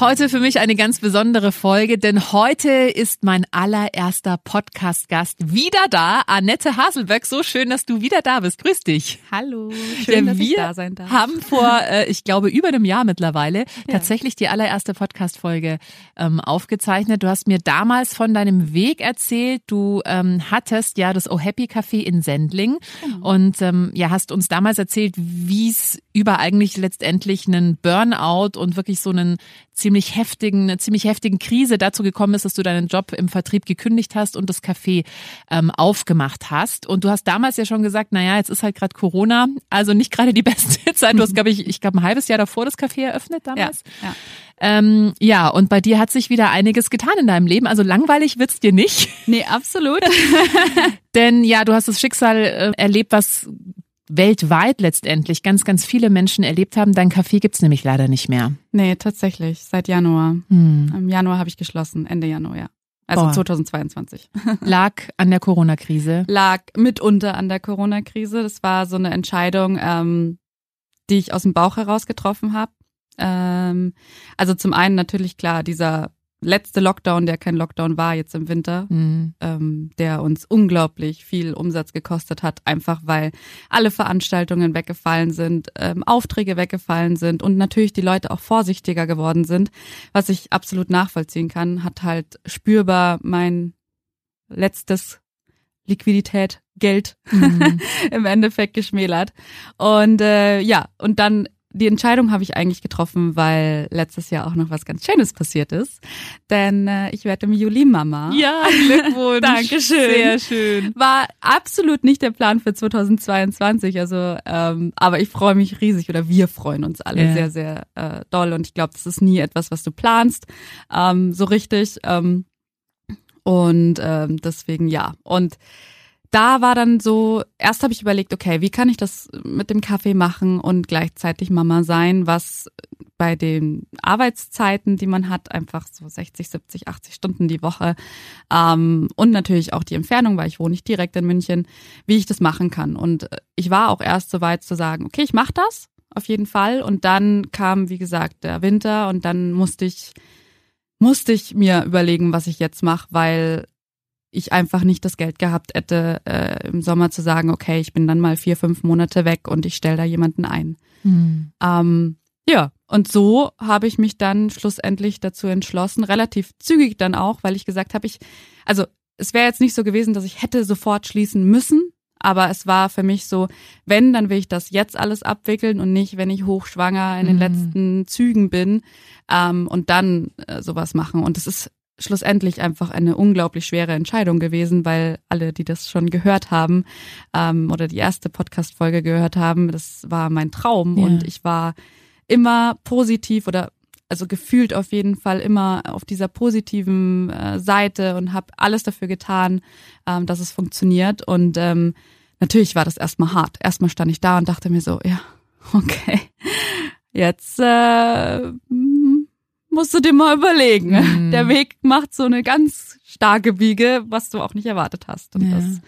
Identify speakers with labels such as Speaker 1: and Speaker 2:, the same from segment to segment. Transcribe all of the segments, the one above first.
Speaker 1: Heute für mich eine ganz besondere Folge, denn heute ist mein allererster Podcast-Gast wieder da, Annette Haselböck. So schön, dass du wieder da bist. Grüß dich.
Speaker 2: Hallo, schön, ja, dass ich da sein
Speaker 1: darf. haben vor, äh, ich glaube, über einem Jahr mittlerweile ja. tatsächlich die allererste Podcast-Folge ähm, aufgezeichnet. Du hast mir damals von deinem Weg erzählt. Du ähm, hattest ja das Oh Happy Café in Sendling genau. und ähm, ja, hast uns damals erzählt, wie es über eigentlich letztendlich einen Burnout und wirklich so einen ziemlich heftigen, eine ziemlich heftigen Krise dazu gekommen ist, dass du deinen Job im Vertrieb gekündigt hast und das Café ähm, aufgemacht hast. Und du hast damals ja schon gesagt, naja, jetzt ist halt gerade Corona, also nicht gerade die beste Zeit. Du hast, glaube ich, ich glaube, ein halbes Jahr davor das Café eröffnet damals. Ja, ja. Ähm, ja, und bei dir hat sich wieder einiges getan in deinem Leben. Also langweilig wird's dir nicht.
Speaker 2: Nee, absolut.
Speaker 1: Denn ja, du hast das Schicksal äh, erlebt, was weltweit letztendlich ganz, ganz viele Menschen erlebt haben. Dein Café gibt's nämlich leider nicht mehr.
Speaker 2: Nee, tatsächlich. Seit Januar. Hm. Im Januar habe ich geschlossen, Ende Januar, ja. Also Boah. 2022.
Speaker 1: Lag an der Corona-Krise?
Speaker 2: Lag mitunter an der Corona-Krise. Das war so eine Entscheidung, ähm, die ich aus dem Bauch heraus getroffen habe. Ähm, also zum einen natürlich klar dieser letzte Lockdown, der kein Lockdown war jetzt im Winter, mhm. ähm, der uns unglaublich viel Umsatz gekostet hat, einfach weil alle Veranstaltungen weggefallen sind, ähm, Aufträge weggefallen sind und natürlich die Leute auch vorsichtiger geworden sind, was ich absolut nachvollziehen kann, hat halt spürbar mein letztes Liquidität, Geld mhm. im Endeffekt geschmälert. Und äh, ja, und dann die Entscheidung habe ich eigentlich getroffen, weil letztes Jahr auch noch was ganz Schönes passiert ist. Denn äh, ich werde im Juli Mama.
Speaker 1: Ja, Glückwunsch.
Speaker 2: Dankeschön.
Speaker 1: Sehr schön.
Speaker 2: War absolut nicht der Plan für 2022. Also, ähm, aber ich freue mich riesig oder wir freuen uns alle ja. sehr, sehr äh, doll. Und ich glaube, das ist nie etwas, was du planst, ähm, so richtig. Ähm, und ähm, deswegen ja. Und da war dann so, erst habe ich überlegt, okay, wie kann ich das mit dem Kaffee machen und gleichzeitig Mama sein, was bei den Arbeitszeiten, die man hat, einfach so 60, 70, 80 Stunden die Woche ähm, und natürlich auch die Entfernung, weil ich wohne nicht direkt in München, wie ich das machen kann. Und ich war auch erst so weit zu sagen, okay, ich mache das auf jeden Fall. Und dann kam, wie gesagt, der Winter und dann musste ich musste ich mir überlegen, was ich jetzt mache, weil ich einfach nicht das Geld gehabt hätte, äh, im Sommer zu sagen, okay, ich bin dann mal vier, fünf Monate weg und ich stelle da jemanden ein. Mhm. Ähm, ja, und so habe ich mich dann schlussendlich dazu entschlossen, relativ zügig dann auch, weil ich gesagt habe, ich, also es wäre jetzt nicht so gewesen, dass ich hätte sofort schließen müssen, aber es war für mich so, wenn, dann will ich das jetzt alles abwickeln und nicht, wenn ich hochschwanger in den mhm. letzten Zügen bin ähm, und dann äh, sowas machen. Und es ist schlussendlich einfach eine unglaublich schwere Entscheidung gewesen, weil alle, die das schon gehört haben ähm, oder die erste Podcast-Folge gehört haben, das war mein Traum ja. und ich war immer positiv oder also gefühlt auf jeden Fall immer auf dieser positiven äh, Seite und habe alles dafür getan, ähm, dass es funktioniert und ähm, natürlich war das erstmal hart. Erstmal stand ich da und dachte mir so, ja, okay, jetzt äh, musst du dir mal überlegen. Mhm. Der Weg macht so eine ganz starke Biege, was du auch nicht erwartet hast. Und
Speaker 1: ja.
Speaker 2: das,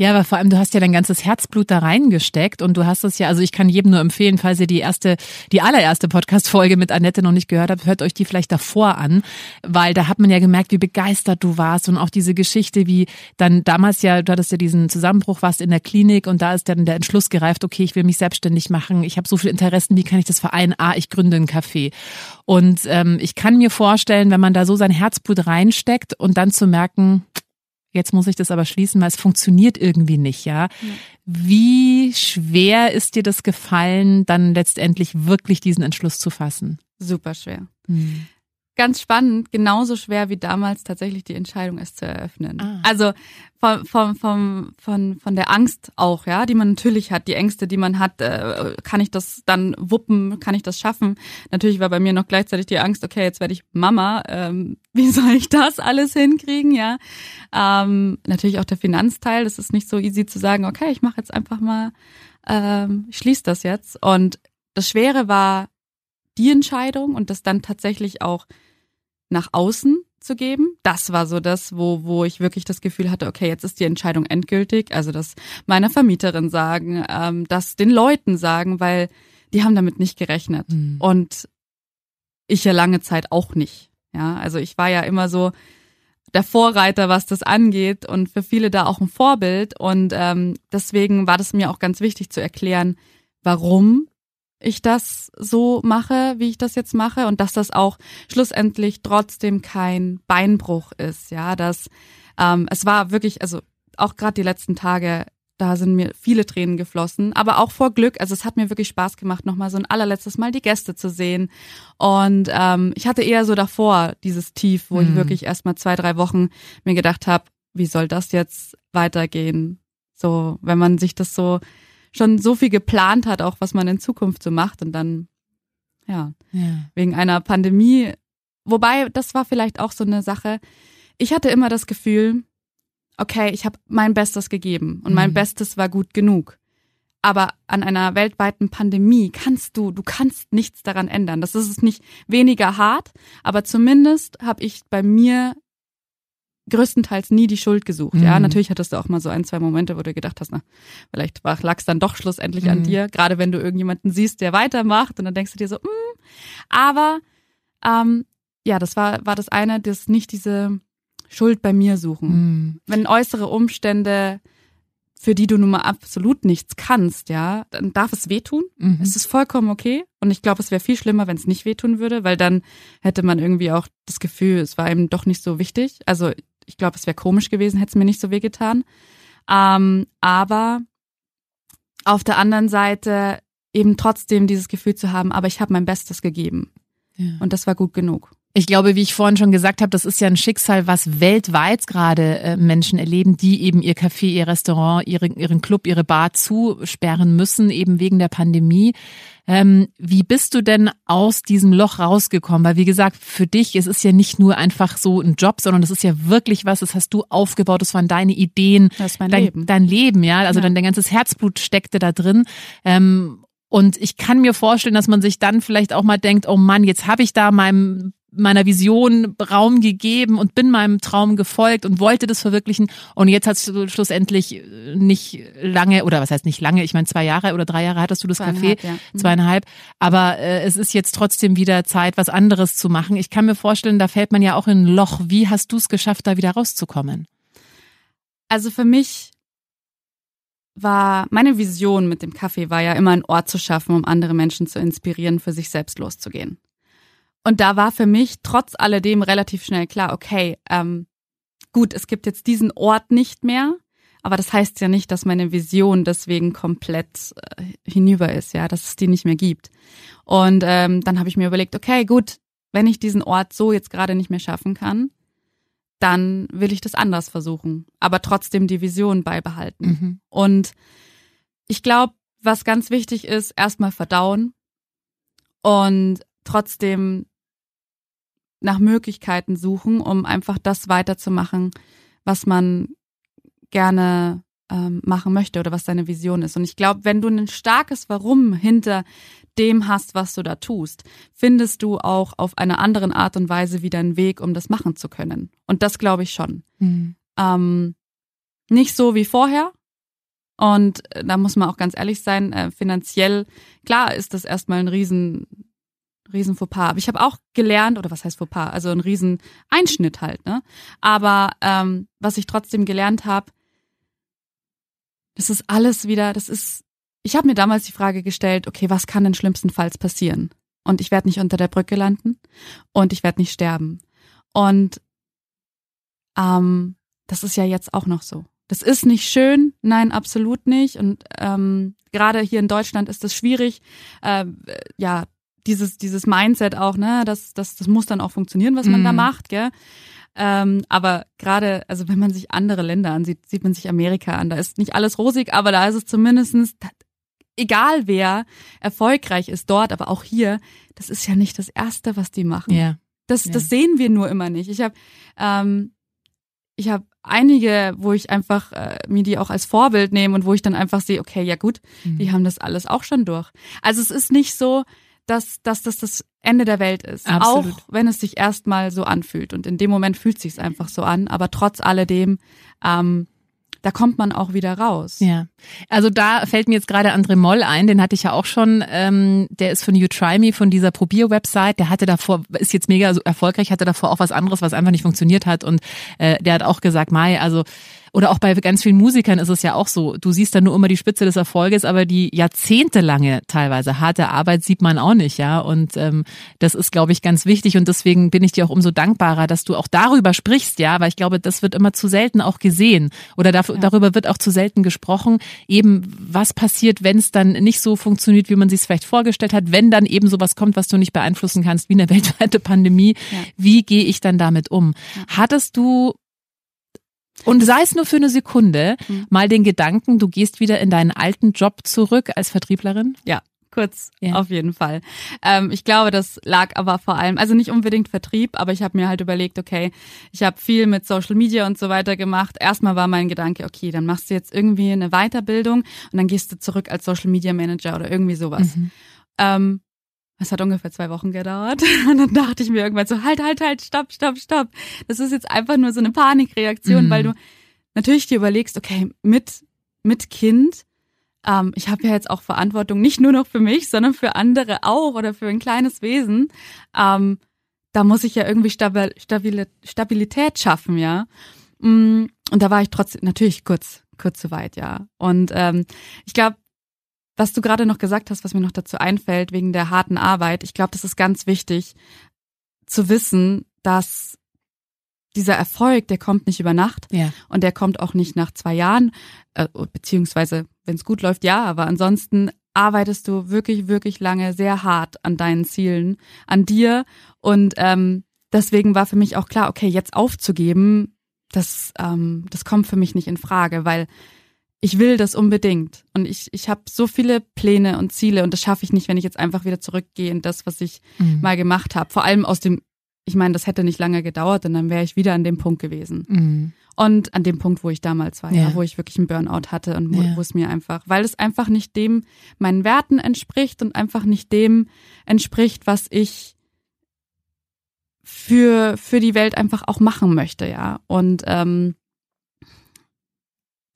Speaker 2: ja.
Speaker 1: Aber vor allem, du hast ja dein ganzes Herzblut da reingesteckt und du hast es ja, also ich kann jedem nur empfehlen, falls ihr die erste, die allererste Podcast-Folge mit Annette noch nicht gehört habt, hört euch die vielleicht davor an, weil da hat man ja gemerkt, wie begeistert du warst und auch diese Geschichte, wie dann damals ja, du hattest ja diesen Zusammenbruch, warst in der Klinik und da ist dann der Entschluss gereift, okay, ich will mich selbstständig machen, ich habe so viele Interessen, wie kann ich das vereinen? Ah, ich gründe ein Café. Und ähm, ich kann mir vorstellen, wenn man da so sein Herzblut reinsteckt und dann zu merken, Jetzt muss ich das aber schließen, weil es funktioniert irgendwie nicht, ja. Wie schwer ist dir das gefallen, dann letztendlich wirklich diesen Entschluss zu fassen?
Speaker 2: Super schwer. Mhm ganz spannend, genauso schwer wie damals tatsächlich die Entscheidung, es zu eröffnen. Ah. Also vom, vom, vom, von, von der Angst auch, ja, die man natürlich hat, die Ängste, die man hat, äh, kann ich das dann wuppen, kann ich das schaffen? Natürlich war bei mir noch gleichzeitig die Angst, okay, jetzt werde ich Mama, ähm, wie soll ich das alles hinkriegen, ja? Ähm, natürlich auch der Finanzteil, das ist nicht so easy zu sagen, okay, ich mache jetzt einfach mal, ähm, ich schließe das jetzt. Und das Schwere war die Entscheidung und das dann tatsächlich auch nach außen zu geben. Das war so das, wo, wo ich wirklich das Gefühl hatte, okay, jetzt ist die Entscheidung endgültig. Also das meiner Vermieterin sagen, ähm, das den Leuten sagen, weil die haben damit nicht gerechnet. Mhm. Und ich ja lange Zeit auch nicht. Ja, also ich war ja immer so der Vorreiter, was das angeht und für viele da auch ein Vorbild. Und ähm, deswegen war das mir auch ganz wichtig zu erklären, warum ich das so mache, wie ich das jetzt mache und dass das auch schlussendlich trotzdem kein Beinbruch ist, ja, dass ähm, es war wirklich, also auch gerade die letzten Tage, da sind mir viele Tränen geflossen, aber auch vor Glück, also es hat mir wirklich Spaß gemacht, nochmal so ein allerletztes Mal die Gäste zu sehen und ähm, ich hatte eher so davor dieses Tief, wo mhm. ich wirklich erstmal zwei, drei Wochen mir gedacht habe, wie soll das jetzt weitergehen? So, wenn man sich das so schon so viel geplant hat, auch was man in Zukunft so macht und dann, ja, ja. wegen einer Pandemie. Wobei, das war vielleicht auch so eine Sache. Ich hatte immer das Gefühl, okay, ich habe mein Bestes gegeben und mein mhm. Bestes war gut genug. Aber an einer weltweiten Pandemie kannst du, du kannst nichts daran ändern. Das ist nicht weniger hart, aber zumindest habe ich bei mir größtenteils nie die Schuld gesucht. Mhm. Ja, natürlich hattest du auch mal so ein, zwei Momente, wo du gedacht hast, na, vielleicht lag es dann doch schlussendlich mhm. an dir, gerade wenn du irgendjemanden siehst, der weitermacht und dann denkst du dir so, mm. aber ähm, ja, das war, war das eine, das nicht diese Schuld bei mir suchen. Mhm. Wenn äußere Umstände, für die du nun mal absolut nichts kannst, ja, dann darf es wehtun. Mhm. Es ist vollkommen okay. Und ich glaube, es wäre viel schlimmer, wenn es nicht wehtun würde, weil dann hätte man irgendwie auch das Gefühl, es war eben doch nicht so wichtig. Also ich glaube, es wäre komisch gewesen, hätte es mir nicht so wehgetan. Ähm, aber auf der anderen Seite eben trotzdem dieses Gefühl zu haben, aber ich habe mein Bestes gegeben. Ja. Und das war gut genug.
Speaker 1: Ich glaube, wie ich vorhin schon gesagt habe, das ist ja ein Schicksal, was weltweit gerade äh, Menschen erleben, die eben ihr Café, ihr Restaurant, ihre, ihren Club, ihre Bar zusperren müssen, eben wegen der Pandemie. Ähm, wie bist du denn aus diesem Loch rausgekommen? Weil wie gesagt, für dich, es ist ja nicht nur einfach so ein Job, sondern das ist ja wirklich was, das hast du aufgebaut, das waren deine Ideen,
Speaker 2: das ist mein
Speaker 1: dein,
Speaker 2: Leben.
Speaker 1: dein Leben, ja, also ja. Dein, dein ganzes Herzblut steckte da drin. Ähm, und ich kann mir vorstellen, dass man sich dann vielleicht auch mal denkt, oh Mann, jetzt habe ich da meinem meiner Vision Raum gegeben und bin meinem Traum gefolgt und wollte das verwirklichen. Und jetzt hast du schlussendlich äh, nicht lange, oder was heißt nicht lange, ich meine zwei Jahre oder drei Jahre hattest du das Café, ja. Mhm. zweieinhalb. Aber äh, es ist jetzt trotzdem wieder Zeit, was anderes zu machen. Ich kann mir vorstellen, da fällt man ja auch in ein Loch. Wie hast du es geschafft, da wieder rauszukommen?
Speaker 2: Also für mich war meine Vision mit dem Kaffee war ja immer einen Ort zu schaffen, um andere Menschen zu inspirieren, für sich selbst loszugehen. Und da war für mich trotz alledem relativ schnell klar, okay, ähm, gut, es gibt jetzt diesen Ort nicht mehr, aber das heißt ja nicht, dass meine Vision deswegen komplett äh, hinüber ist, ja, dass es die nicht mehr gibt. Und ähm, dann habe ich mir überlegt, okay, gut, wenn ich diesen Ort so jetzt gerade nicht mehr schaffen kann, dann will ich das anders versuchen, aber trotzdem die Vision beibehalten. Mhm. Und ich glaube, was ganz wichtig ist, erstmal verdauen und trotzdem nach Möglichkeiten suchen, um einfach das weiterzumachen, was man gerne ähm, machen möchte oder was deine Vision ist. Und ich glaube, wenn du ein starkes Warum hinter dem hast, was du da tust, findest du auch auf einer anderen Art und Weise wieder einen Weg, um das machen zu können. Und das glaube ich schon. Mhm. Ähm, nicht so wie vorher, Und äh, da muss man auch ganz ehrlich sein, äh, finanziell, klar ist das erstmal ein riesen, riesen Fauxpas. Aber ich habe auch gelernt, oder was heißt Fauxpas? Also ein riesen Einschnitt halt, ne? Aber ähm, was ich trotzdem gelernt habe, das ist alles wieder, das ist, ich habe mir damals die Frage gestellt, okay, was kann denn schlimmstenfalls passieren? Und ich werde nicht unter der Brücke landen und ich werde nicht sterben. Und ähm, das ist ja jetzt auch noch so. Das ist nicht schön, nein, absolut nicht. Und ähm, gerade hier in Deutschland ist das schwierig, äh, ja, dieses, dieses Mindset auch, ne, das, das, das muss dann auch funktionieren, was man mm. da mhm. macht, gell? Ähm, aber gerade, also wenn man sich andere Länder ansieht, sieht man sich Amerika an. Da ist nicht alles rosig, aber da ist es zumindestens egal wer erfolgreich ist dort, aber auch hier, das ist ja nicht das Erste, was die machen.
Speaker 1: Ja.
Speaker 2: Das,
Speaker 1: ja.
Speaker 2: das sehen wir nur immer nicht. Ich habe ähm, ich habe einige, wo ich einfach äh, mir die auch als Vorbild nehme und wo ich dann einfach sehe, okay, ja gut, mhm. die haben das alles auch schon durch. Also es ist nicht so, dass, dass das das Ende der Welt ist. Absolut. Auch wenn es sich erstmal so anfühlt. Und in dem Moment fühlt es sich einfach so an. Aber trotz alledem ähm, da kommt man auch wieder raus.
Speaker 1: Ja, also da fällt mir jetzt gerade André Moll ein, den hatte ich ja auch schon, ähm, der ist von You Try Me, von dieser Probier-Website, der hatte davor, ist jetzt mega erfolgreich, hatte davor auch was anderes, was einfach nicht funktioniert hat und äh, der hat auch gesagt, Mai, also oder auch bei ganz vielen Musikern ist es ja auch so. Du siehst dann nur immer die Spitze des Erfolges, aber die jahrzehntelange teilweise harte Arbeit sieht man auch nicht, ja. Und ähm, das ist, glaube ich, ganz wichtig. Und deswegen bin ich dir auch umso dankbarer, dass du auch darüber sprichst, ja, weil ich glaube, das wird immer zu selten auch gesehen. Oder dafür, ja. darüber wird auch zu selten gesprochen. Eben, was passiert, wenn es dann nicht so funktioniert, wie man sich es vielleicht vorgestellt hat, wenn dann eben sowas kommt, was du nicht beeinflussen kannst, wie eine weltweite Pandemie. Ja. Wie gehe ich dann damit um? Hattest du und sei es nur für eine Sekunde, mhm. mal den Gedanken, du gehst wieder in deinen alten Job zurück als Vertrieblerin?
Speaker 2: Ja, kurz ja. auf jeden Fall. Ähm, ich glaube, das lag aber vor allem, also nicht unbedingt Vertrieb, aber ich habe mir halt überlegt, okay, ich habe viel mit Social Media und so weiter gemacht. Erstmal war mein Gedanke, okay, dann machst du jetzt irgendwie eine Weiterbildung und dann gehst du zurück als Social Media Manager oder irgendwie sowas. Mhm. Ähm, es hat ungefähr zwei Wochen gedauert. Und dann dachte ich mir irgendwann so, halt, halt, halt, stopp, stopp, stopp. Das ist jetzt einfach nur so eine Panikreaktion, mhm. weil du natürlich dir überlegst, okay, mit, mit Kind, ähm, ich habe ja jetzt auch Verantwortung, nicht nur noch für mich, sondern für andere auch oder für ein kleines Wesen. Ähm, da muss ich ja irgendwie Stabil, Stabil, Stabilität schaffen, ja. Mm, und da war ich trotzdem natürlich kurz, kurz zu weit, ja. Und ähm, ich glaube, was du gerade noch gesagt hast, was mir noch dazu einfällt, wegen der harten Arbeit, ich glaube, das ist ganz wichtig zu wissen, dass dieser Erfolg, der kommt nicht über Nacht
Speaker 1: ja.
Speaker 2: und der kommt auch nicht nach zwei Jahren, äh, beziehungsweise wenn es gut läuft, ja, aber ansonsten arbeitest du wirklich, wirklich lange sehr hart an deinen Zielen, an dir und ähm, deswegen war für mich auch klar, okay, jetzt aufzugeben, das, ähm, das kommt für mich nicht in Frage, weil ich will das unbedingt. Und ich, ich habe so viele Pläne und Ziele und das schaffe ich nicht, wenn ich jetzt einfach wieder zurückgehe in das, was ich mhm. mal gemacht habe. Vor allem aus dem, ich meine, das hätte nicht lange gedauert und dann wäre ich wieder an dem Punkt gewesen. Mhm. Und an dem Punkt, wo ich damals war, ja. ja wo ich wirklich einen Burnout hatte und wo, ja. wo es mir einfach, weil es einfach nicht dem meinen Werten entspricht und einfach nicht dem entspricht, was ich für, für die Welt einfach auch machen möchte, ja. Und ähm,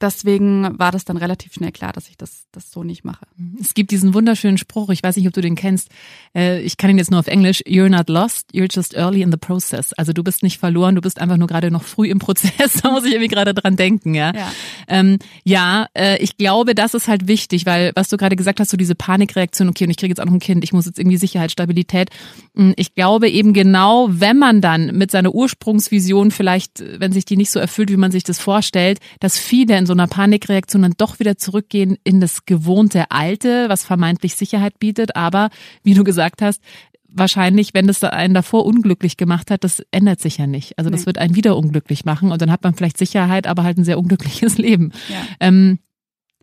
Speaker 2: deswegen war das dann relativ schnell klar, dass ich das, das so nicht mache.
Speaker 1: Es gibt diesen wunderschönen Spruch, ich weiß nicht, ob du den kennst. Äh, ich kann ihn jetzt nur auf Englisch. You're not lost, you're just early in the process. Also du bist nicht verloren, du bist einfach nur gerade noch früh im Prozess. da muss ich irgendwie gerade dran denken, ja. Ja, ähm, ja äh, ich glaube, das ist halt wichtig, weil was du gerade gesagt hast, so diese Panikreaktion, okay, und ich kriege jetzt auch noch ein Kind, ich muss jetzt irgendwie Sicherheit, Stabilität. Hm, ich glaube eben genau, wenn man dann mit seiner Ursprungsvision vielleicht, wenn sich die nicht so erfüllt, wie man sich das vorstellt, dass viele in so einer Panikreaktion dann doch wieder zurückgehen in das gewohnte Alte, was vermeintlich Sicherheit bietet. Aber wie du gesagt hast, wahrscheinlich, wenn das einen davor unglücklich gemacht hat, das ändert sich ja nicht. Also das nee. wird einen wieder unglücklich machen und dann hat man vielleicht Sicherheit, aber halt ein sehr unglückliches Leben. Ja. Ähm,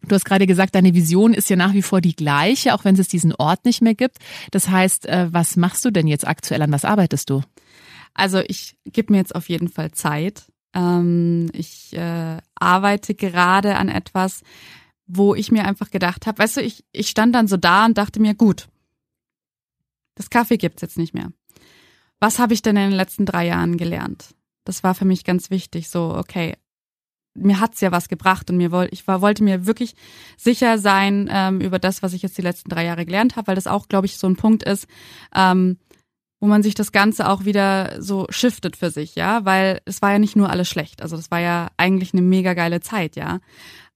Speaker 1: Du hast gerade gesagt, deine Vision ist ja nach wie vor die gleiche, auch wenn es diesen Ort nicht mehr gibt. Das heißt, äh, was machst du denn jetzt aktuell? An was arbeitest du?
Speaker 2: Also ich gebe mir jetzt auf jeden Fall Zeit. Ähm, ich äh, arbeite gerade an etwas, wo ich mir einfach gedacht habe, weißt du, ich, ich stand dann so da und dachte mir, gut, das Kaffee gibt's jetzt nicht mehr. Was habe ich denn in den letzten drei Jahren gelernt? Das war für mich ganz wichtig. So, okay, mir hat's ja was gebracht und mir wollte ich war, wollte mir wirklich sicher sein ähm, über das, was ich jetzt die letzten drei Jahre gelernt habe, weil das auch, glaube ich, so ein Punkt ist, ähm, wo man sich das Ganze auch wieder so shiftet für sich, ja, weil es war ja nicht nur alles schlecht, also das war ja eigentlich eine mega geile Zeit, ja.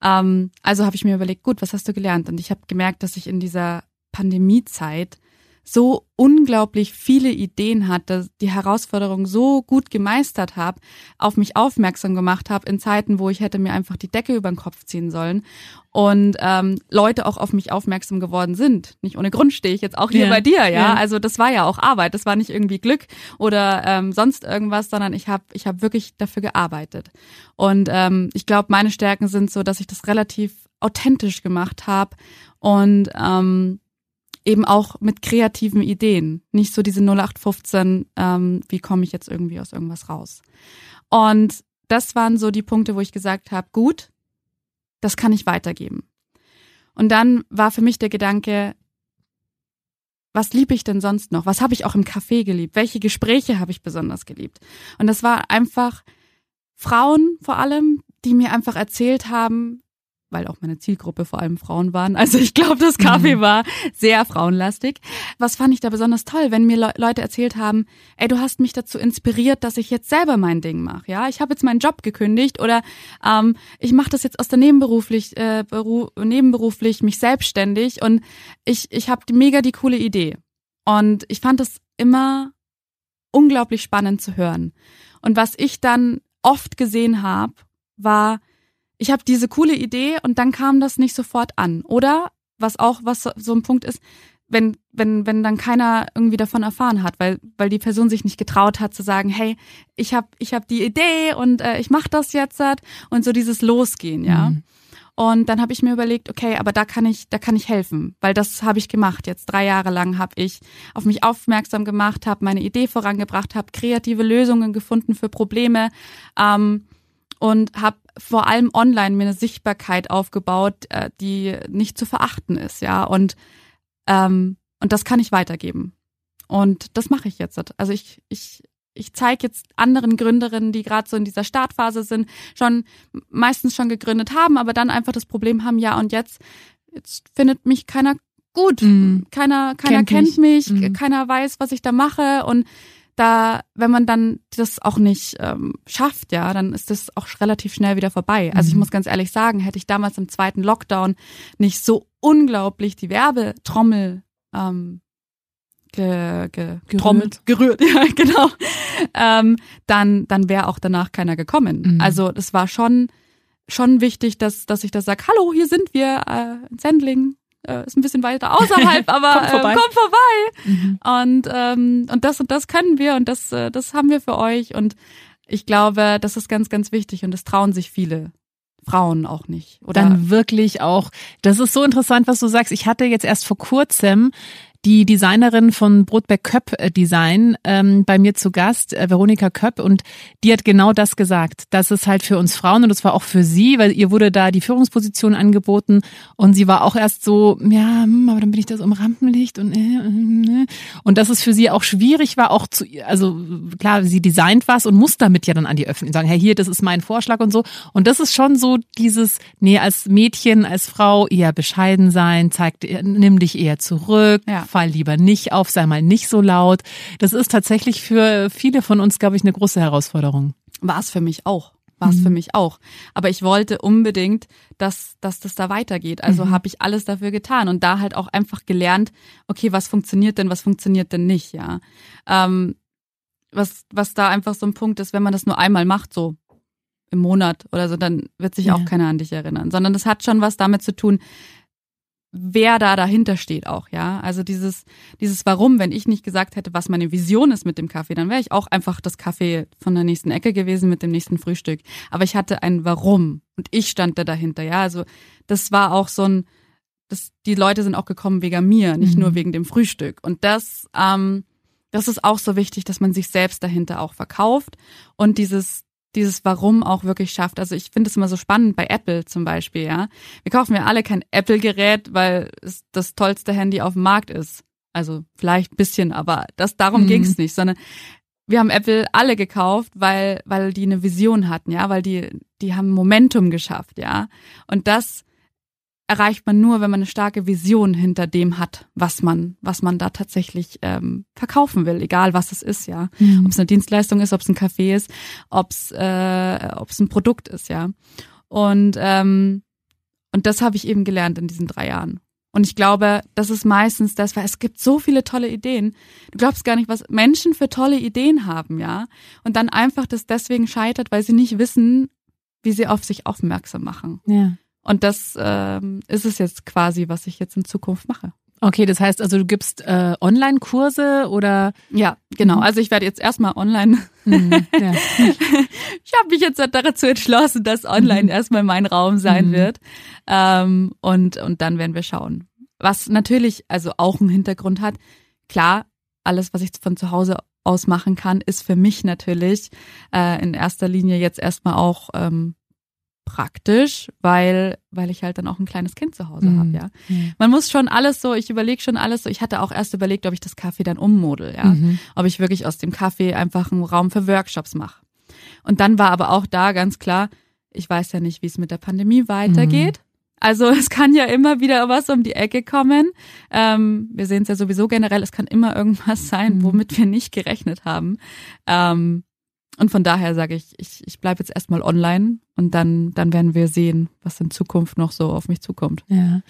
Speaker 2: Ähm, also habe ich mir überlegt, gut, was hast du gelernt? Und ich habe gemerkt, dass ich in dieser Pandemiezeit so unglaublich viele Ideen hatte, die Herausforderung so gut gemeistert habe, auf mich aufmerksam gemacht habe in Zeiten, wo ich hätte mir einfach die Decke über den Kopf ziehen sollen und ähm, Leute auch auf mich aufmerksam geworden sind. Nicht ohne Grund stehe ich jetzt auch hier ja. bei dir, ja? ja. Also das war ja auch Arbeit, das war nicht irgendwie Glück oder ähm, sonst irgendwas, sondern ich habe ich hab wirklich dafür gearbeitet. Und ähm, ich glaube, meine Stärken sind so, dass ich das relativ authentisch gemacht habe und ähm, eben auch mit kreativen Ideen. Nicht so diese 0815, ähm, wie komme ich jetzt irgendwie aus irgendwas raus. Und das waren so die Punkte, wo ich gesagt habe, gut, das kann ich weitergeben. Und dann war für mich der Gedanke, was liebe ich denn sonst noch? Was habe ich auch im Café geliebt? Welche Gespräche habe ich besonders geliebt? Und das war einfach Frauen vor allem, die mir einfach erzählt haben, weil auch meine Zielgruppe vor allem Frauen waren. Also ich glaube, das Kaffee mhm. war sehr frauenlastig. Was fand ich da besonders toll, wenn mir Le Leute erzählt haben, ey, du hast mich dazu inspiriert, dass ich jetzt selber mein Ding mache. Ja, ich habe jetzt meinen Job gekündigt oder ähm, ich mache das jetzt aus der nebenberuflich, äh, Beru nebenberuflich mich selbstständig und ich ich habe mega die coole Idee. Und ich fand das immer unglaublich spannend zu hören. Und was ich dann oft gesehen habe, war ich habe diese coole Idee und dann kam das nicht sofort an. Oder was auch was so ein Punkt ist, wenn wenn wenn dann keiner irgendwie davon erfahren hat, weil weil die Person sich nicht getraut hat zu sagen, hey, ich habe ich habe die Idee und äh, ich mache das jetzt und so dieses Losgehen, ja. Mhm. Und dann habe ich mir überlegt, okay, aber da kann ich, da kann ich helfen, weil das habe ich gemacht. Jetzt drei Jahre lang habe ich auf mich aufmerksam gemacht, habe meine Idee vorangebracht, habe kreative Lösungen gefunden für Probleme. Ähm, und habe vor allem online mir eine Sichtbarkeit aufgebaut, äh, die nicht zu verachten ist, ja. Und ähm, und das kann ich weitergeben. Und das mache ich jetzt. Also ich ich ich zeige jetzt anderen Gründerinnen, die gerade so in dieser Startphase sind, schon meistens schon gegründet haben, aber dann einfach das Problem haben, ja und jetzt jetzt findet mich keiner gut, mhm. keiner keiner kennt, kennt mich, mich mhm. keiner weiß, was ich da mache und da, wenn man dann das auch nicht ähm, schafft, ja, dann ist das auch relativ schnell wieder vorbei. Also ich mhm. muss ganz ehrlich sagen, hätte ich damals im zweiten Lockdown nicht so unglaublich die Werbetrommel ähm, ge, ge, gerührt. gerührt, ja, genau, ähm, dann, dann wäre auch danach keiner gekommen. Mhm. Also das war schon schon wichtig, dass, dass ich da sage, hallo, hier sind wir äh, in Sendling, äh, ist ein bisschen weiter außerhalb, aber kommt vorbei. Äh, kommt vorbei. Mhm. Und, ähm, und das und das können wir und das, äh, das haben wir für euch. Und ich glaube, das ist ganz, ganz wichtig und das trauen sich viele. Frauen auch nicht.
Speaker 1: Oder dann wirklich auch. Das ist so interessant, was du sagst. Ich hatte jetzt erst vor kurzem die Designerin von Brotbeck Köpp äh, Design ähm, bei mir zu Gast, äh, Veronika Köpp, und die hat genau das gesagt. Das ist halt für uns Frauen und das war auch für sie, weil ihr wurde da die Führungsposition angeboten und sie war auch erst so, ja, hm, aber dann bin ich das um Rampenlicht und äh, äh, äh. und dass es für sie auch schwierig war, auch zu, also klar, sie designt was und muss damit ja dann an die Öffentlichen sagen, hey, hier, das ist mein Vorschlag und so. Und das ist schon so dieses, nee, als Mädchen, als Frau eher bescheiden sein, zeigt, nimm dich eher zurück. Ja fall lieber nicht auf, sei mal nicht so laut. Das ist tatsächlich für viele von uns, glaube ich, eine große Herausforderung.
Speaker 2: War es für mich auch. War es mhm. für mich auch. Aber ich wollte unbedingt, dass, dass das da weitergeht. Also mhm. habe ich alles dafür getan und da halt auch einfach gelernt, okay, was funktioniert denn, was funktioniert denn nicht, ja. Ähm, was, was da einfach so ein Punkt ist, wenn man das nur einmal macht, so im Monat oder so, dann wird sich ja. auch keiner an dich erinnern. Sondern das hat schon was damit zu tun, wer da dahinter steht auch, ja. Also dieses, dieses Warum, wenn ich nicht gesagt hätte, was meine Vision ist mit dem Kaffee, dann wäre ich auch einfach das Kaffee von der nächsten Ecke gewesen mit dem nächsten Frühstück. Aber ich hatte ein Warum und ich stand da dahinter, ja. Also das war auch so ein, das, die Leute sind auch gekommen wegen mir, nicht mhm. nur wegen dem Frühstück. Und das, ähm, das ist auch so wichtig, dass man sich selbst dahinter auch verkauft und dieses dieses Warum auch wirklich schafft. Also ich finde es immer so spannend bei Apple zum Beispiel, ja. Wir kaufen ja alle kein Apple-Gerät, weil es das tollste Handy auf dem Markt ist. Also vielleicht ein bisschen, aber das darum mhm. ging es nicht, sondern wir haben Apple alle gekauft, weil, weil die eine Vision hatten, ja, weil die, die haben Momentum geschafft, ja. Und das erreicht man nur, wenn man eine starke Vision hinter dem hat, was man, was man da tatsächlich ähm, verkaufen will, egal was es ist, ja. Mhm. Ob es eine Dienstleistung ist, ob es ein Café ist, ob es äh, ob es ein Produkt ist, ja. Und ähm, und das habe ich eben gelernt in diesen drei Jahren. Und ich glaube, das ist meistens das, weil es gibt so viele tolle Ideen. Du glaubst gar nicht, was Menschen für tolle Ideen haben, ja. Und dann einfach das deswegen scheitert, weil sie nicht wissen, wie sie auf sich aufmerksam machen.
Speaker 1: Ja.
Speaker 2: Und das ähm, ist es jetzt quasi, was ich jetzt in Zukunft mache.
Speaker 1: Okay, das heißt also, du gibst äh, Online-Kurse oder?
Speaker 2: Ja, genau. Also ich werde jetzt erstmal online. Mhm, ja. ich habe mich jetzt dazu entschlossen, dass online mhm. erstmal mein Raum sein mhm. wird. Ähm, und, und dann werden wir schauen. Was natürlich also auch einen Hintergrund hat. Klar, alles, was ich von zu Hause aus machen kann, ist für mich natürlich äh, in erster Linie jetzt erstmal auch ähm, praktisch, weil weil ich halt dann auch ein kleines Kind zu Hause mhm. habe, ja. Mhm. Man muss schon alles so, ich überlege schon alles so. Ich hatte auch erst überlegt, ob ich das Kaffee dann ummodel, ja. Mhm. Ob ich wirklich aus dem Kaffee einfach einen Raum für Workshops mache. Und dann war aber auch da ganz klar, ich weiß ja nicht, wie es mit der Pandemie weitergeht. Mhm. Also es kann ja immer wieder was um die Ecke kommen. Ähm, wir sehen es ja sowieso generell, es kann immer irgendwas sein, mhm. womit wir nicht gerechnet haben. Ähm, und von daher sage ich, ich, ich bleibe jetzt erstmal online und dann, dann werden wir sehen, was in Zukunft noch so auf mich zukommt.
Speaker 1: Ja.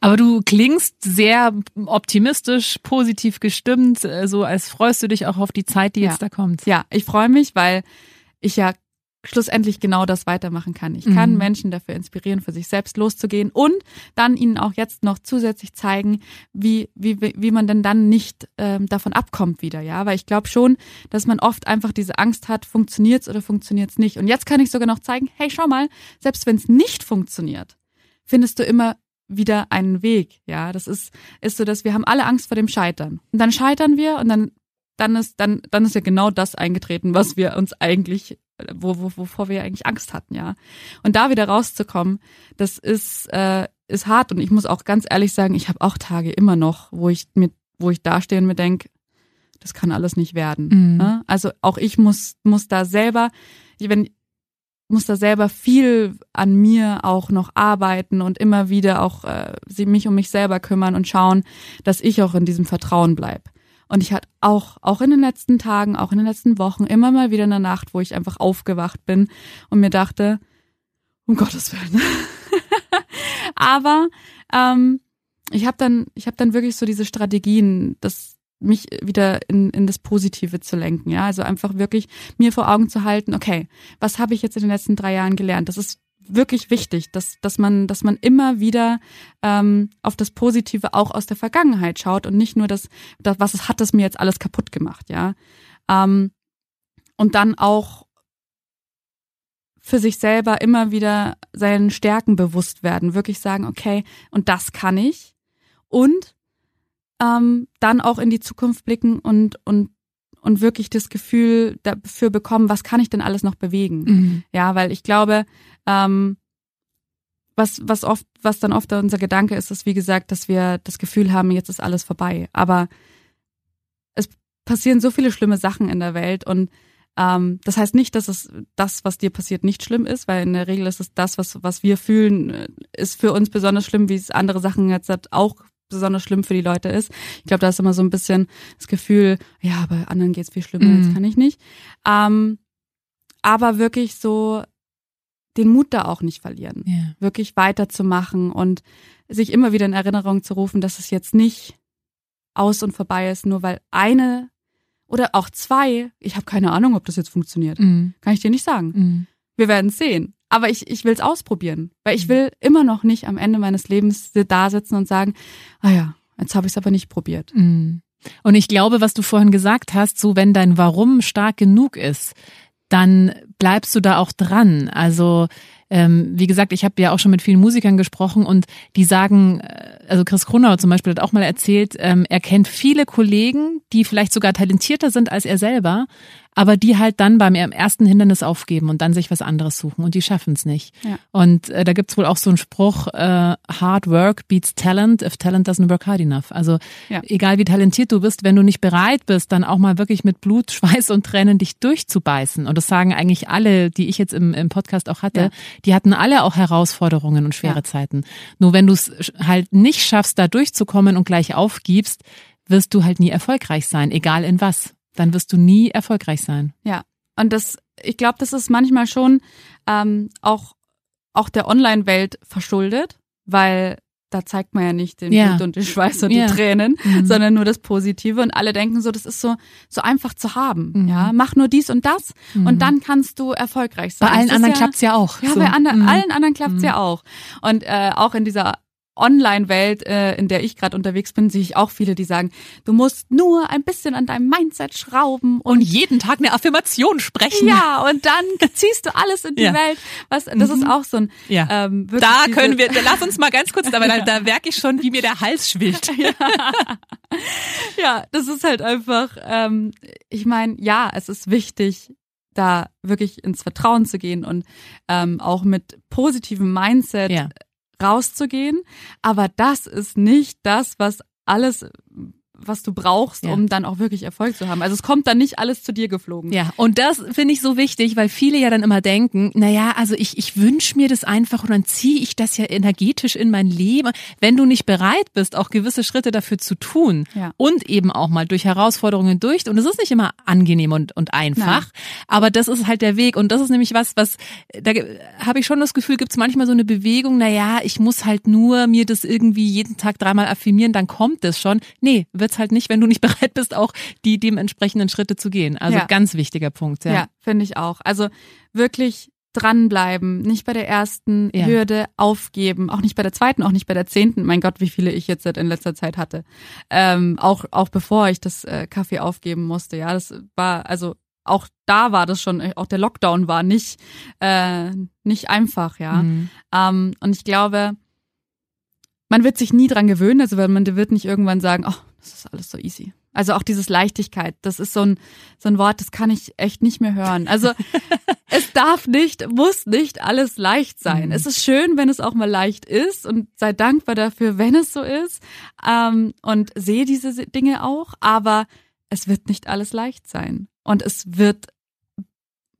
Speaker 1: Aber du klingst sehr optimistisch, positiv gestimmt, äh, so als freust du dich auch auf die Zeit, die ja. jetzt da kommt.
Speaker 2: Ja, ich freue mich, weil ich ja schlussendlich genau das weitermachen kann. Ich kann mhm. Menschen dafür inspirieren, für sich selbst loszugehen und dann ihnen auch jetzt noch zusätzlich zeigen, wie, wie, wie man denn dann nicht ähm, davon abkommt wieder, ja. Weil ich glaube schon, dass man oft einfach diese Angst hat, funktioniert's oder funktioniert's nicht. Und jetzt kann ich sogar noch zeigen, hey, schau mal, selbst wenn es nicht funktioniert, findest du immer wieder einen Weg, ja. Das ist, ist so, dass wir haben alle Angst vor dem Scheitern. Und dann scheitern wir und dann dann ist dann dann ist ja genau das eingetreten, was wir uns eigentlich wo, wo, wovor wir eigentlich Angst hatten, ja. Und da wieder rauszukommen, das ist, äh, ist hart und ich muss auch ganz ehrlich sagen, ich habe auch Tage immer noch, wo ich mit, wo ich dastehe und mir denke, das kann alles nicht werden. Mhm. Ne? Also auch ich muss, muss da selber, ich, wenn, muss da selber viel an mir auch noch arbeiten und immer wieder auch äh, sie mich um mich selber kümmern und schauen, dass ich auch in diesem Vertrauen bleib. Und ich hatte auch, auch in den letzten Tagen, auch in den letzten Wochen, immer mal wieder eine Nacht, wo ich einfach aufgewacht bin und mir dachte, um Gottes Willen. Aber ähm, ich habe dann, ich habe dann wirklich so diese Strategien, das mich wieder in, in das Positive zu lenken. Ja, also einfach wirklich mir vor Augen zu halten, okay, was habe ich jetzt in den letzten drei Jahren gelernt? Das ist wirklich wichtig, dass, dass man, dass man immer wieder ähm, auf das Positive auch aus der Vergangenheit schaut und nicht nur das, das was hat das mir jetzt alles kaputt gemacht, ja. Ähm, und dann auch für sich selber immer wieder seinen Stärken bewusst werden, wirklich sagen, okay, und das kann ich. Und ähm, dann auch in die Zukunft blicken und, und und wirklich das Gefühl dafür bekommen, was kann ich denn alles noch bewegen? Mhm. Ja, weil ich glaube, ähm, was, was oft, was dann oft unser Gedanke ist, ist, wie gesagt, dass wir das Gefühl haben, jetzt ist alles vorbei. Aber es passieren so viele schlimme Sachen in der Welt und ähm, das heißt nicht, dass es das, was dir passiert, nicht schlimm ist, weil in der Regel ist es das, was, was wir fühlen, äh, ist für uns besonders schlimm, wie es andere Sachen jetzt auch besonders schlimm für die Leute ist. Ich glaube, da ist immer so ein bisschen das Gefühl, ja, bei anderen geht's viel schlimmer, mhm. jetzt kann ich nicht. Ähm, aber wirklich so den Mut da auch nicht verlieren.
Speaker 1: Ja.
Speaker 2: Wirklich weiterzumachen und sich immer wieder in Erinnerung zu rufen, dass es jetzt nicht aus und vorbei ist, nur weil eine oder auch zwei, ich habe keine Ahnung, ob das jetzt funktioniert. Mhm. Kann ich dir nicht sagen. Mhm. Wir werden sehen. Aber ich, ich will es ausprobieren, weil ich mhm. will immer noch nicht am Ende meines Lebens da sitzen und sagen, ah ja, jetzt habe ich es aber nicht probiert.
Speaker 1: Mhm. Und ich glaube, was du vorhin gesagt hast, so wenn dein Warum stark genug ist, dann bleibst du da auch dran. Also ähm, wie gesagt, ich habe ja auch schon mit vielen Musikern gesprochen und die sagen, äh, also Chris Kronauer zum Beispiel hat auch mal erzählt, ähm, er kennt viele Kollegen, die vielleicht sogar talentierter sind als er selber, aber die halt dann beim ersten Hindernis aufgeben und dann sich was anderes suchen und die schaffen es nicht.
Speaker 2: Ja.
Speaker 1: Und äh, da gibt's wohl auch so einen Spruch, äh, hard work beats talent if talent doesn't work hard enough. Also
Speaker 2: Ja.
Speaker 1: egal wie talentiert du bist, wenn du nicht bereit bist, dann auch mal wirklich mit Blut, Schweiß und Tränen dich durchzubeißen. Und das sagen eigentlich alle, die ich jetzt im, im Podcast auch hatte,
Speaker 2: Ja.
Speaker 1: die hatten alle auch Herausforderungen und schwere. Zeiten. Nur wenn du es halt nicht schaffst, da durchzukommen und gleich aufgibst, wirst du halt nie erfolgreich sein, egal in was. Dann wirst du nie erfolgreich sein.
Speaker 2: Ja, und das, ich glaube, das ist manchmal schon ähm, auch, auch der Online-Welt verschuldet, weil da zeigt man ja nicht den
Speaker 1: Ja.
Speaker 2: Blut und den Schweiß und
Speaker 1: Ja.
Speaker 2: die Tränen,
Speaker 1: Mhm.
Speaker 2: sondern nur das Positive und alle denken so, das ist so so einfach zu haben.
Speaker 1: Mhm.
Speaker 2: Ja, mach nur dies und das und dann kannst du erfolgreich sein.
Speaker 1: Bei allen anderen
Speaker 2: ja,
Speaker 1: klappt's ja auch.
Speaker 2: Ja,
Speaker 1: So.
Speaker 2: bei ander,
Speaker 1: Mhm.
Speaker 2: allen anderen klappt's ja auch. Und äh, auch in dieser Online-Welt, äh, in der ich gerade unterwegs bin, sehe ich auch viele, die sagen, du musst nur ein bisschen an deinem Mindset schrauben
Speaker 1: Und jeden Tag eine Affirmation sprechen.
Speaker 2: ja, und dann ziehst du alles in die
Speaker 1: Ja.
Speaker 2: Welt. Was, das ist auch so ein.
Speaker 1: Ja.
Speaker 2: Ähm,
Speaker 1: Da können wir, lass uns mal ganz kurz, aber da, da merke ich schon, wie mir der Hals schwillt.
Speaker 2: Ja, das ist halt einfach. Ähm, ich meine, ja, es ist wichtig, da wirklich ins Vertrauen zu gehen und ähm, auch mit positivem Mindset
Speaker 1: Ja.
Speaker 2: Rauszugehen. Aber das ist nicht das, was alles, was du brauchst,
Speaker 1: Ja.
Speaker 2: um dann auch wirklich Erfolg zu haben. Also es kommt dann nicht alles zu dir geflogen.
Speaker 1: Ja, und das finde ich so wichtig, weil viele ja dann immer denken, na ja, also ich, ich wünsche mir das einfach und dann ziehe ich das ja energetisch in mein Leben. Wenn du nicht bereit bist, auch gewisse Schritte dafür zu tun
Speaker 2: Ja.
Speaker 1: und eben auch mal durch Herausforderungen durch, und es ist nicht immer angenehm und, und einfach, aber das ist halt der Weg und das ist nämlich was, was, da habe ich schon das Gefühl, gibt es manchmal so eine Bewegung, na ja, ich muss halt nur mir das irgendwie jeden Tag dreimal affirmieren, dann kommt es schon. Nee, wird's halt nicht, wenn du nicht bereit bist, auch die dementsprechenden Schritte zu gehen. Also
Speaker 2: Ja.
Speaker 1: ganz wichtiger Punkt, ja.
Speaker 2: Ja, finde ich auch. Also wirklich dranbleiben, nicht bei der ersten
Speaker 1: Ja.
Speaker 2: Hürde aufgeben, auch nicht bei der zweiten, auch nicht bei der zehnten. Mein Gott, wie viele ich jetzt in letzter Zeit hatte. Ähm, auch auch bevor ich das äh, Kaffee aufgeben musste. Ja, das war also auch da war das schon, auch der Lockdown war nicht äh, nicht einfach. Ja,
Speaker 1: Mhm.
Speaker 2: ähm, und ich glaube, man wird sich nie dran gewöhnen, also weil man wird nicht irgendwann sagen, oh, das ist alles so easy. Also auch dieses Leichtigkeit, das ist so ein, so ein Wort, das kann ich echt nicht mehr hören. Also es darf nicht, muss nicht alles leicht sein.
Speaker 1: Mhm.
Speaker 2: Es ist schön, wenn es auch mal leicht ist und sei dankbar dafür, wenn es so ist. Ähm, und sehe diese Dinge auch, aber es wird nicht alles leicht sein. Und es wird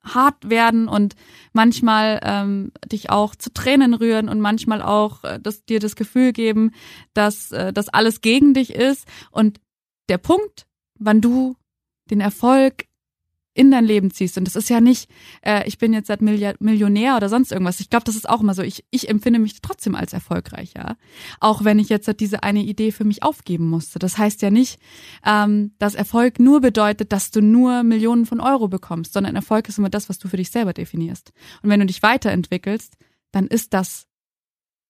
Speaker 2: hart werden und manchmal ähm, dich auch zu Tränen rühren und manchmal auch äh, das, dir das Gefühl geben, dass äh, das alles gegen dich ist. Und der Punkt, wann du den Erfolg in dein Leben ziehst. Und das ist ja nicht, äh, ich bin jetzt seit Millionär oder sonst irgendwas. Ich glaube, das ist auch immer so. Ich, ich empfinde mich trotzdem als erfolgreich, ja. Auch wenn ich jetzt diese eine Idee für mich aufgeben musste. Das heißt ja nicht, ähm, dass Erfolg nur bedeutet, dass du nur Millionen von Euro bekommst, sondern Erfolg ist immer das, was du für dich selber definierst. Und wenn du dich weiterentwickelst, dann ist das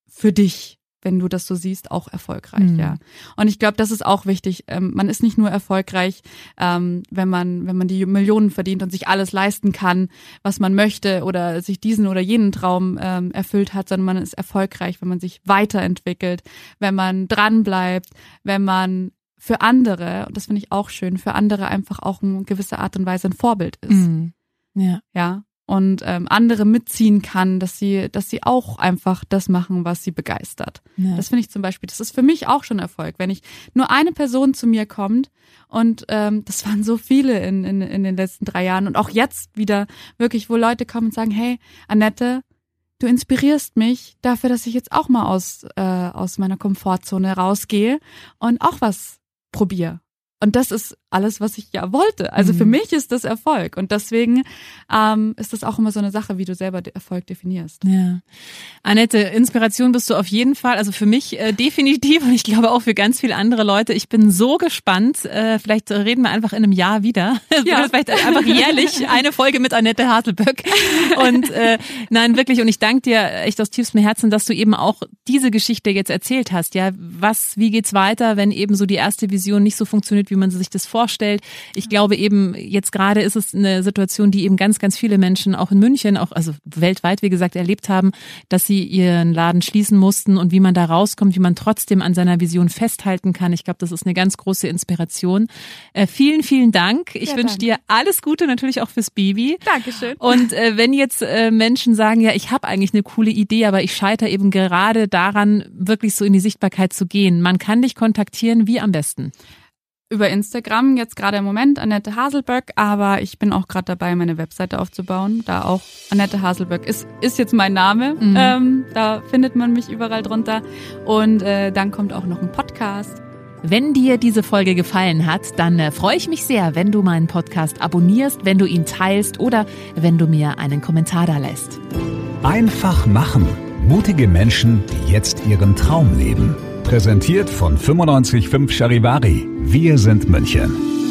Speaker 2: für dich, wenn du das so siehst, auch erfolgreich,
Speaker 1: Mhm.
Speaker 2: ja. Und ich glaube, das ist auch wichtig. Ähm, man ist nicht nur erfolgreich, ähm, wenn man, wenn man die Millionen verdient und sich alles leisten kann, was man möchte oder sich diesen oder jenen Traum ähm, erfüllt hat, sondern man ist erfolgreich, wenn man sich weiterentwickelt, wenn man dranbleibt, wenn man für andere, und das finde ich auch schön, für andere einfach auch in gewisser Art und Weise ein Vorbild ist
Speaker 1: Mhm. Ja.
Speaker 2: ja, und ähm, andere mitziehen kann, dass sie, dass sie auch einfach das machen, was sie begeistert.
Speaker 1: ja.
Speaker 2: Das finde ich zum Beispiel, das ist für mich auch schon Erfolg, wenn ich nur eine Person zu mir kommt und ähm, das waren so viele in, in, in den letzten drei Jahren und auch jetzt wieder wirklich, wo Leute kommen und sagen, hey, Annette, du inspirierst mich dafür, dass ich jetzt auch mal aus, äh, aus meiner Komfortzone rausgehe und auch was probiere. Und das ist alles, was ich ja wollte. Also für
Speaker 1: Mhm.
Speaker 2: mich ist das Erfolg. Und deswegen ähm, ist das auch immer so eine Sache, wie du selber Erfolg definierst.
Speaker 1: Ja. Annette, Inspiration bist du auf jeden Fall. Also für mich äh, definitiv und ich glaube auch für ganz viele andere Leute. Ich bin so gespannt. Äh, vielleicht reden wir einfach in einem Jahr wieder.
Speaker 2: Ja.
Speaker 1: vielleicht einfach jährlich eine Folge mit Annette Hartelböck. Und äh, nein, wirklich. Und ich danke dir echt aus tiefstem Herzen, dass du eben auch diese Geschichte jetzt erzählt hast. Ja, was, wie geht's weiter, wenn eben so die erste Vision nicht so funktioniert, wie wie man sich das vorstellt. Ich glaube eben, jetzt gerade ist es eine Situation, die eben ganz, ganz viele Menschen auch in München, auch also weltweit, wie gesagt, erlebt haben, dass sie ihren Laden schließen mussten und wie man da rauskommt, wie man trotzdem an seiner Vision festhalten kann. Ich glaube, das ist eine ganz große Inspiration. Äh, vielen, vielen Dank. Ich ja, wünsche dir alles Gute, natürlich auch fürs Baby.
Speaker 2: Dankeschön.
Speaker 1: Und äh, wenn jetzt äh, Menschen sagen, ja, ich habe eigentlich eine coole Idee, aber ich scheitere eben gerade daran, wirklich so in die Sichtbarkeit zu gehen. Man kann dich kontaktieren, wie am besten?
Speaker 2: Über Instagram, jetzt gerade im Moment Annette Haselböck, aber ich bin auch gerade dabei, meine Webseite aufzubauen. Da auch Annette Haselböck ist, ist jetzt mein Name. Mhm. Ähm, da findet man mich überall drunter. Und äh, dann kommt auch noch ein Podcast.
Speaker 1: Wenn dir diese Folge gefallen hat, dann äh, freue ich mich sehr, wenn du meinen Podcast abonnierst, wenn du ihn teilst oder wenn du mir einen Kommentar da lässt.
Speaker 3: Einfach machen. Mutige Menschen, die jetzt ihren Traum leben. Präsentiert von 955 Charivari. Wir sind München.